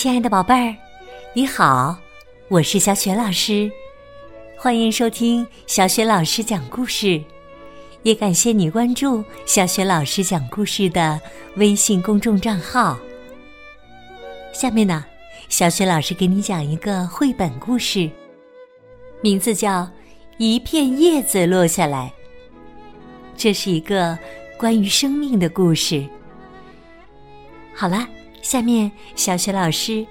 亲爱的宝贝儿，你好，我是小雪老师，欢迎收听小雪老师讲故事，也感谢你关注小雪老师讲故事的微信公众账号。下面呢，小雪老师给你讲一个绘本故事，名字叫《一片叶子落下来》，这是一个关于生命的故事。好了。下面，小雪老师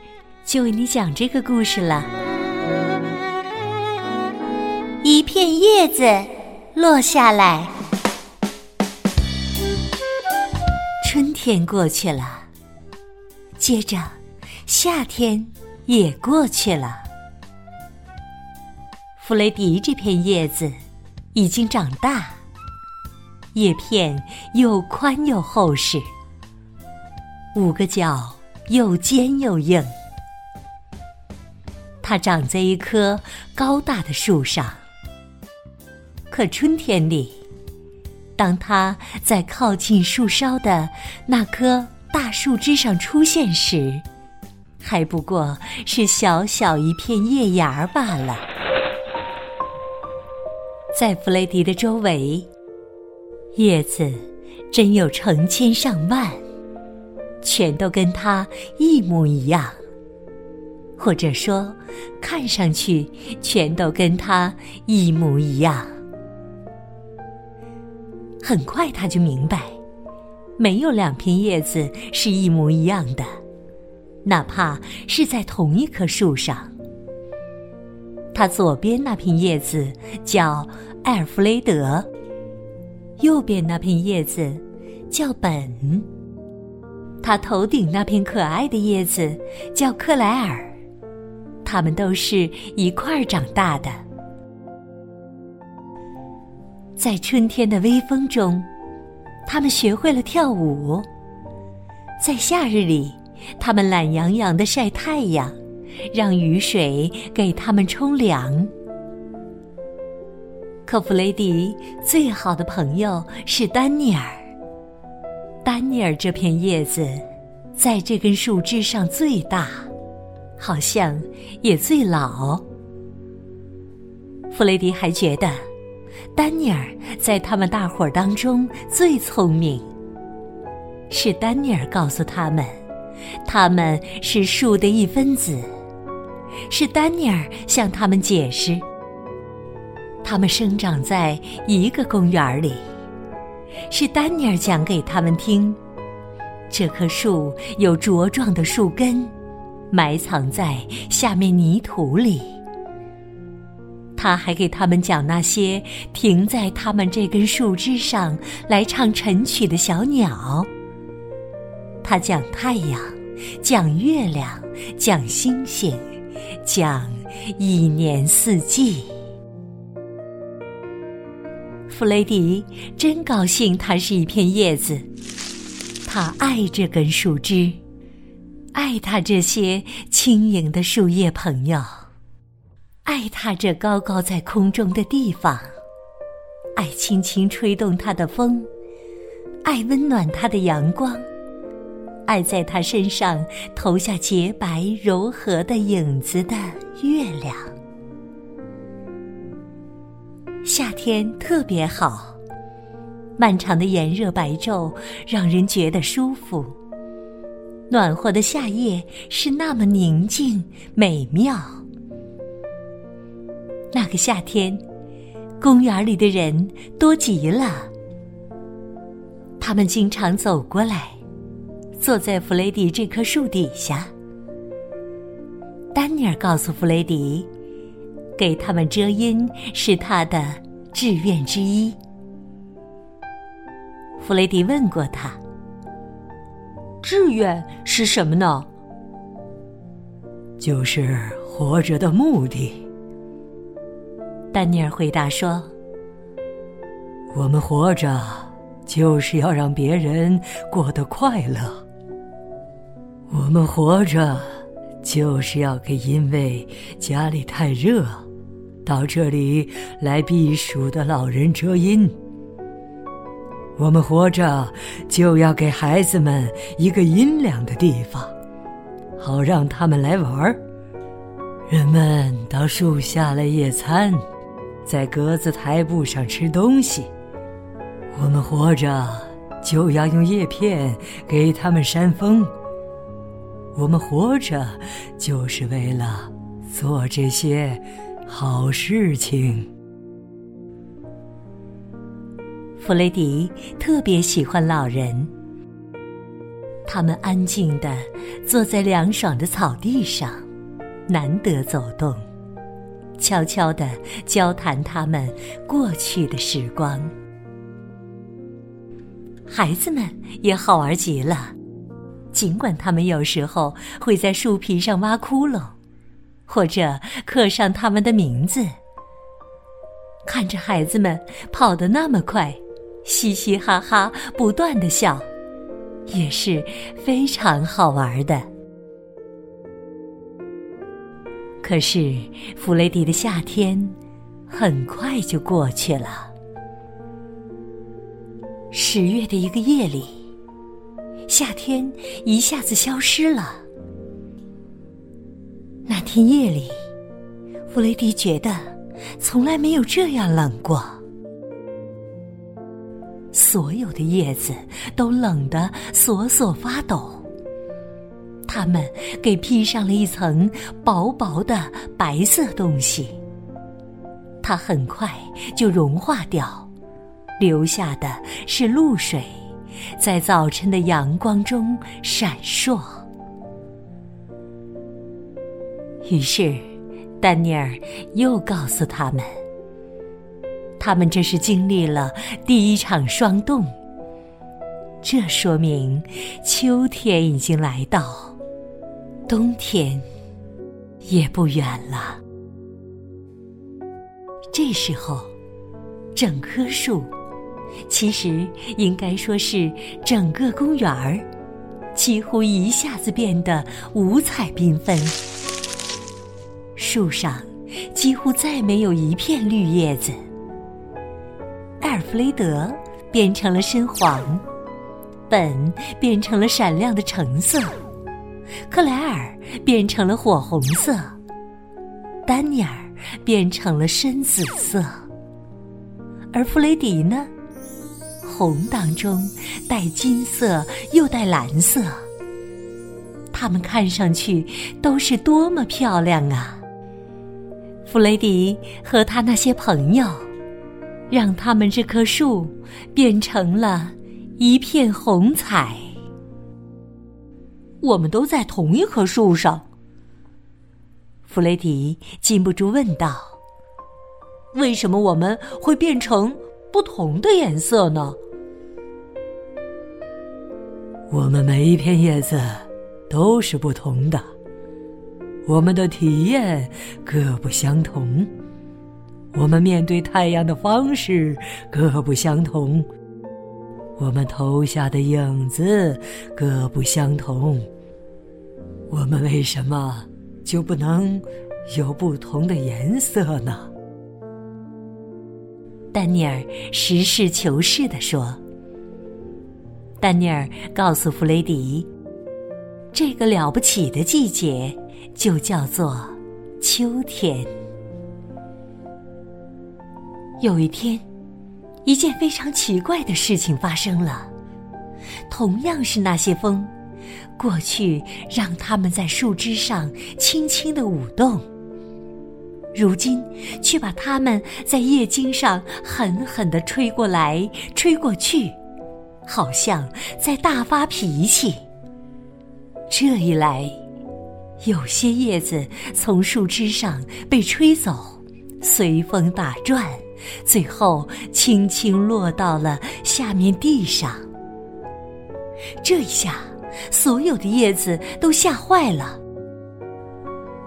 就为你讲这个故事了。一片叶子落下来，春天过去了，接着夏天也过去了。弗雷迪这片叶子已经长大，叶片又宽又厚实。五个角又尖又硬，它长在一棵高大的树上。可春天里，当它在靠近树梢的那棵大树枝上出现时，还不过是小小一片叶芽罢了。在弗雷迪的周围，叶子真有成千上万。全都跟他一模一样，或者说，看上去全都跟他一模一样。很快他就明白，没有两片叶子是一模一样的，哪怕是在同一棵树上。他左边那片叶子叫艾尔弗雷德，右边那片叶子叫本。他头顶那片可爱的叶子叫克莱尔，他们都是一块儿长大的。在春天的微风中，他们学会了跳舞；在夏日里，他们懒洋洋的晒太阳，让雨水给他们冲凉。克弗雷迪最好的朋友是丹尼尔。丹尼尔这片叶子，在这根树枝上最大，好像也最老。弗雷迪还觉得，丹尼尔在他们大伙儿当中最聪明。是丹尼尔告诉他们，他们是树的一分子。是丹尼尔向他们解释，他们生长在一个公园里。是丹尼尔讲给他们听，这棵树有茁壮的树根，埋藏在下面泥土里。他还给他们讲那些停在他们这根树枝上来唱晨曲的小鸟。他讲太阳，讲月亮，讲星星，讲一年四季。弗雷迪真高兴，它是一片叶子。他爱这根树枝，爱他这些轻盈的树叶朋友，爱他这高高在空中的地方，爱轻轻吹动它的风，爱温暖它的阳光，爱在他身上投下洁白柔和的影子的月亮。夏天特别好，漫长的炎热白昼让人觉得舒服。暖和的夏夜是那么宁静美妙。那个夏天，公园里的人多极了。他们经常走过来，坐在弗雷迪这棵树底下。丹尼尔告诉弗雷迪。给他们遮阴是他的志愿之一。弗雷迪问过他：“志愿是什么呢？”“就是活着的目的。”丹尼尔回答说：“我们活着就是要让别人过得快乐。我们活着就是要给因为家里太热。”到这里来避暑的老人遮阴。我们活着就要给孩子们一个阴凉的地方，好让他们来玩儿。人们到树下来野餐，在格子台布上吃东西。我们活着就要用叶片给他们扇风。我们活着就是为了做这些好事情。弗雷迪特别喜欢老人，他们安静的坐在凉爽的草地上，难得走动，悄悄的交谈他们过去的时光。孩子们也好玩极了，尽管他们有时候会在树皮上挖窟窿，或者刻上他们的名字。看着孩子们跑得那么快，嘻嘻哈哈，不断的笑，也是非常好玩的。可是，弗雷迪的夏天很快就过去了。十月的一个夜里，夏天一下子消失了。天夜里，弗雷迪觉得从来没有这样冷过。所有的叶子都冷得瑟瑟发抖，它们给披上了一层薄薄的白色东西，它很快就融化掉。留下的是露水，在早晨的阳光中闪烁。于是，丹尼尔又告诉他们，他们这是经历了第一场霜冻。这说明秋天已经来到，冬天也不远了。这时候，整棵树。其实应该说是整个公园儿，几乎一下子变得五彩缤纷。树上几乎再没有一片绿叶子。艾尔弗雷德变成了深黄，本变成了闪亮的橙色，克莱尔变成了火红色，丹尼尔变成了深紫色，而弗雷迪呢？红当中带金色又带蓝色，它们看上去都是多么漂亮啊！弗雷迪和他那些朋友，让他们这棵树变成了一片红彩。我们都在同一棵树上。弗雷迪禁不住问道：“为什么我们会变成不同的颜色呢？”我们每一片叶子都是不同的，我们的体验各不相同，我们面对太阳的方式各不相同，我们投下的影子各不相同。我们为什么就不能有不同的颜色呢？丹尼尔实事求是地说。丹尼尔告诉弗雷迪：“这个了不起的季节就叫做秋天。”有一天，一件非常奇怪的事情发生了。同样是那些风，过去让他们在树枝上轻轻的舞动，如今却把它们在叶茎上狠狠的吹过来、吹过去。好像在大发脾气。这一来，有些叶子从树枝上被吹走，随风打转，最后轻轻落到了下面地上。这一下，所有的叶子都吓坏了。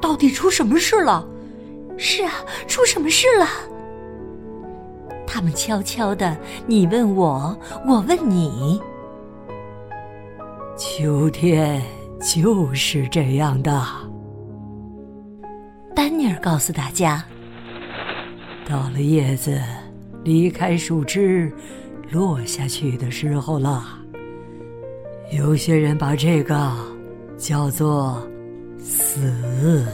到底出什么事了？是啊，出什么事了？他们悄悄的，你问我，我问你。秋天就是这样的。丹尼尔告诉大家，到了叶子离开树枝落下去的时候了。有些人把这个叫做死。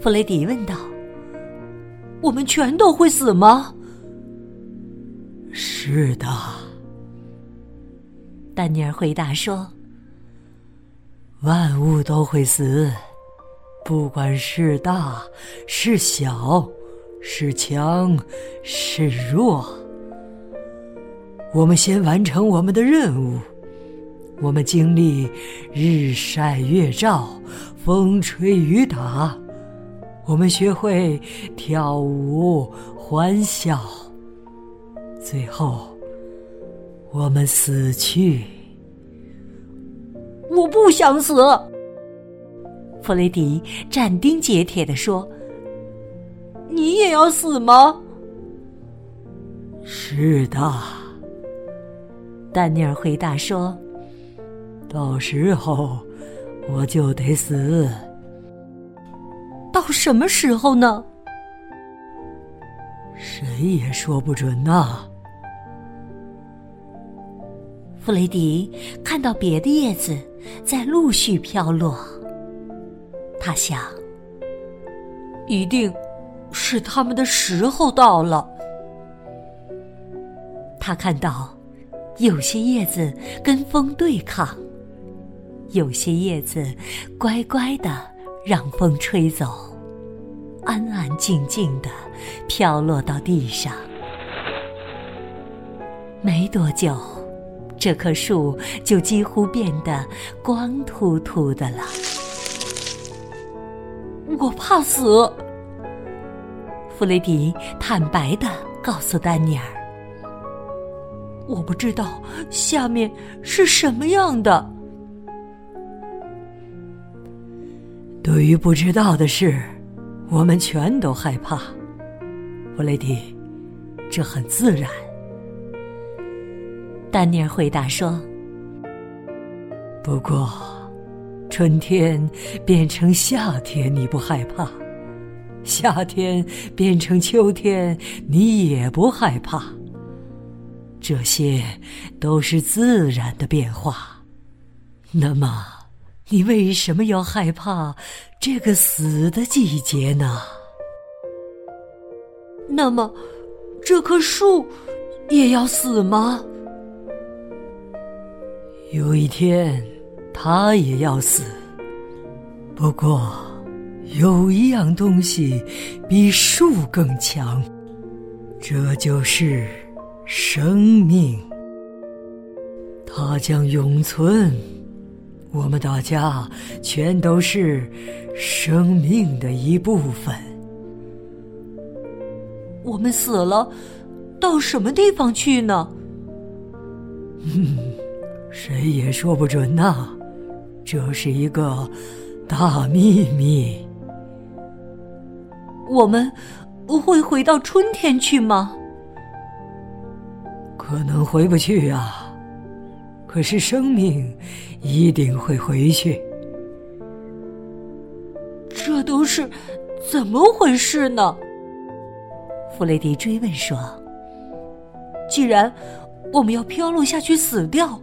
弗雷迪问道：“我们全都会死吗？”“是的。”丹尼尔回答说：“万物都会死，不管是大是小，是强是弱。我们先完成我们的任务。我们经历日晒月照，风吹雨打。”我们学会跳舞欢笑，最后我们死去。我不想死，弗雷迪斩钉截铁的说：“你也要死吗？”“是的。”丹尼尔回答说：“到时候我就得死。”到什么时候呢？谁也说不准呐。弗雷迪看到别的叶子在陆续飘落，他想，一定是他们的时候到了。他看到有些叶子跟风对抗，有些叶子乖乖的。让风吹走，安安静静的飘落到地上。没多久，这棵树就几乎变得光秃秃的了。我怕死，弗雷迪坦白的告诉丹尼尔：“我不知道下面是什么样的。”对于不知道的事，我们全都害怕。弗雷迪，这很自然。丹尼尔回答说：“不过，春天变成夏天你不害怕，夏天变成秋天你也不害怕。这些都是自然的变化。那么。”你为什么要害怕这个死的季节呢？那么，这棵树也要死吗？有一天，他也要死。不过，有一样东西比树更强，这就是生命。它将永存。我们大家全都是生命的一部分。我们死了，到什么地方去呢？嗯，谁也说不准呐，这是一个大秘密。我们会回到春天去吗？可能回不去啊。可是生命一定会回去，这都是怎么回事呢？弗雷迪追问说：“既然我们要飘落下去死掉，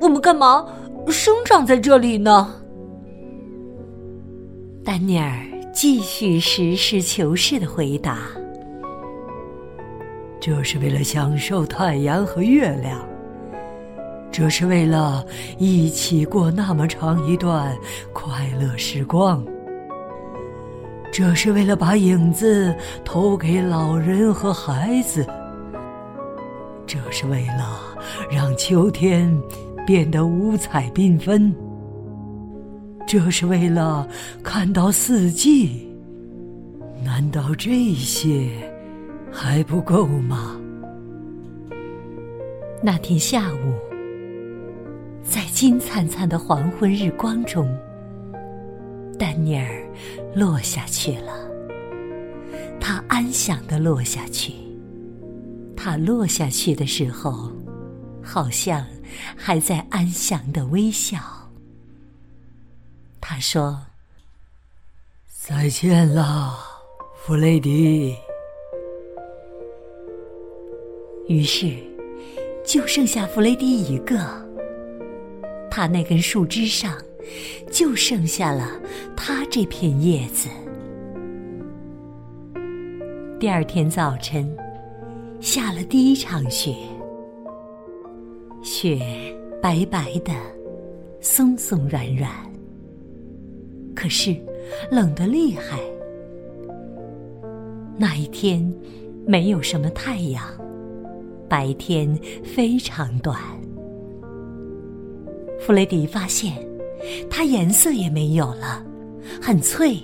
我们干嘛生长在这里呢？”丹尼尔继续实事求是的回答：“这是为了享受太阳和月亮。”这是为了一起过那么长一段快乐时光，这是为了把影子投给老人和孩子，这是为了让秋天变得五彩缤纷，这是为了看到四季。难道这些还不够吗？那天下午。在金灿灿的黄昏日光中，丹尼尔落下去了。他安详的落下去。他落下去的时候，好像还在安详的微笑。他说：“再见了，弗雷迪。”于是，就剩下弗雷迪一个。他那根树枝上就剩下了他这片叶子。第二天早晨，下了第一场雪，雪白白的，松松软软，可是冷得厉害。那一天没有什么太阳，白天非常短。弗雷迪发现，它颜色也没有了，很脆，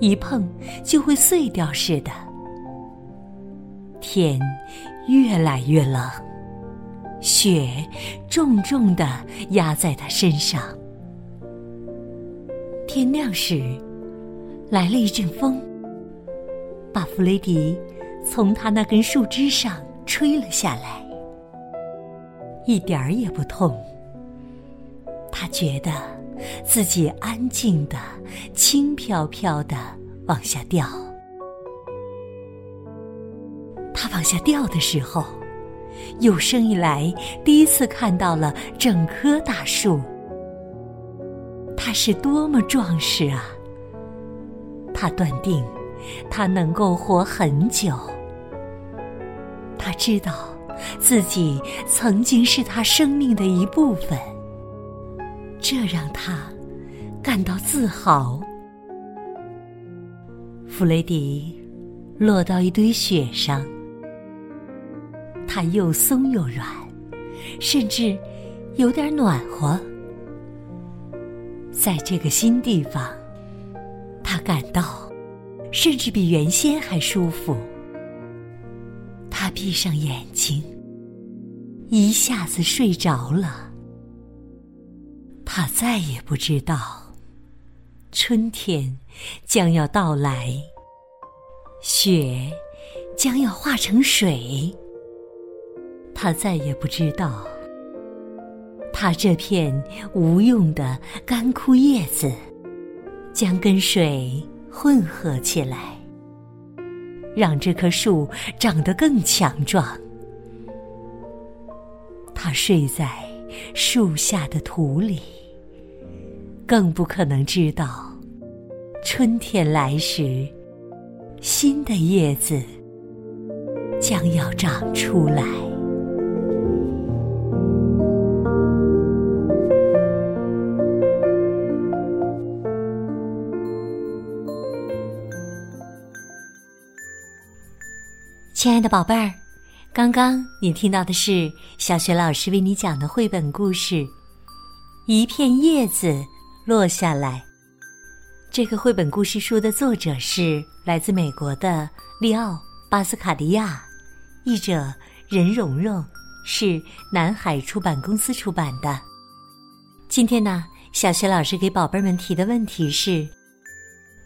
一碰就会碎掉似的。天越来越冷，雪重重的压在他身上。天亮时，来了一阵风，把弗雷迪从他那根树枝上吹了下来，一点儿也不痛。他觉得自己安静的、轻飘飘的往下掉。他往下掉的时候，有生以来第一次看到了整棵大树。它是多么壮实啊！他断定，它能够活很久。他知道自己曾经是他生命的一部分，这让他感到自豪。弗雷迪落到一堆雪上。它又松又软，甚至有点暖和。在这个新地方，他感到甚至比原先还舒服。他闭上眼睛，一下子睡着了。他再也不知道春天将要到来，雪将要化成水。他再也不知道，他这片无用的干枯叶子将跟水混合起来，让这棵树长得更强壮。他睡在树下的土里，更不可能知道，春天来时，新的叶子将要长出来。亲爱的宝贝儿，刚刚你听到的是小学老师为你讲的绘本故事《一片叶子落下来》。这个绘本故事书的作者是来自美国的利奥·巴斯卡迪亚，译者任蓉蓉，是南海出版公司出版的。今天呢，小学老师给宝贝们提的问题是：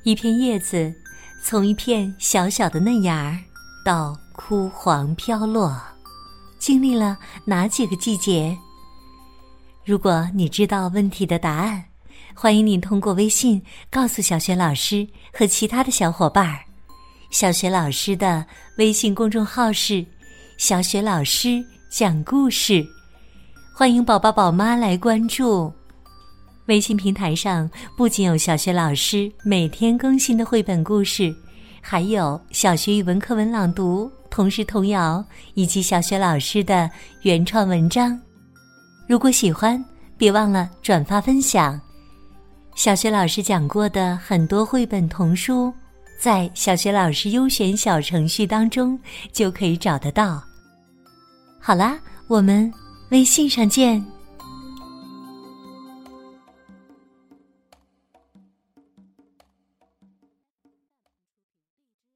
一片叶子从一片小小的嫩芽儿到枯黄飘落，经历了哪几个季节？如果你知道问题的答案，欢迎你通过微信告诉小雪老师和其他的小伙伴儿。小雪老师的微信公众号是“小雪老师讲故事”，欢迎宝宝宝妈来关注。微信平台上不仅有小学老师每天更新的绘本故事，还有小学语文课文朗读。童诗童谣以及小学老师的原创文章，如果喜欢，别忘了转发分享。小学老师讲过的很多绘本童书，在小学老师优选小程序当中就可以找得到。好啦，我们微信上见。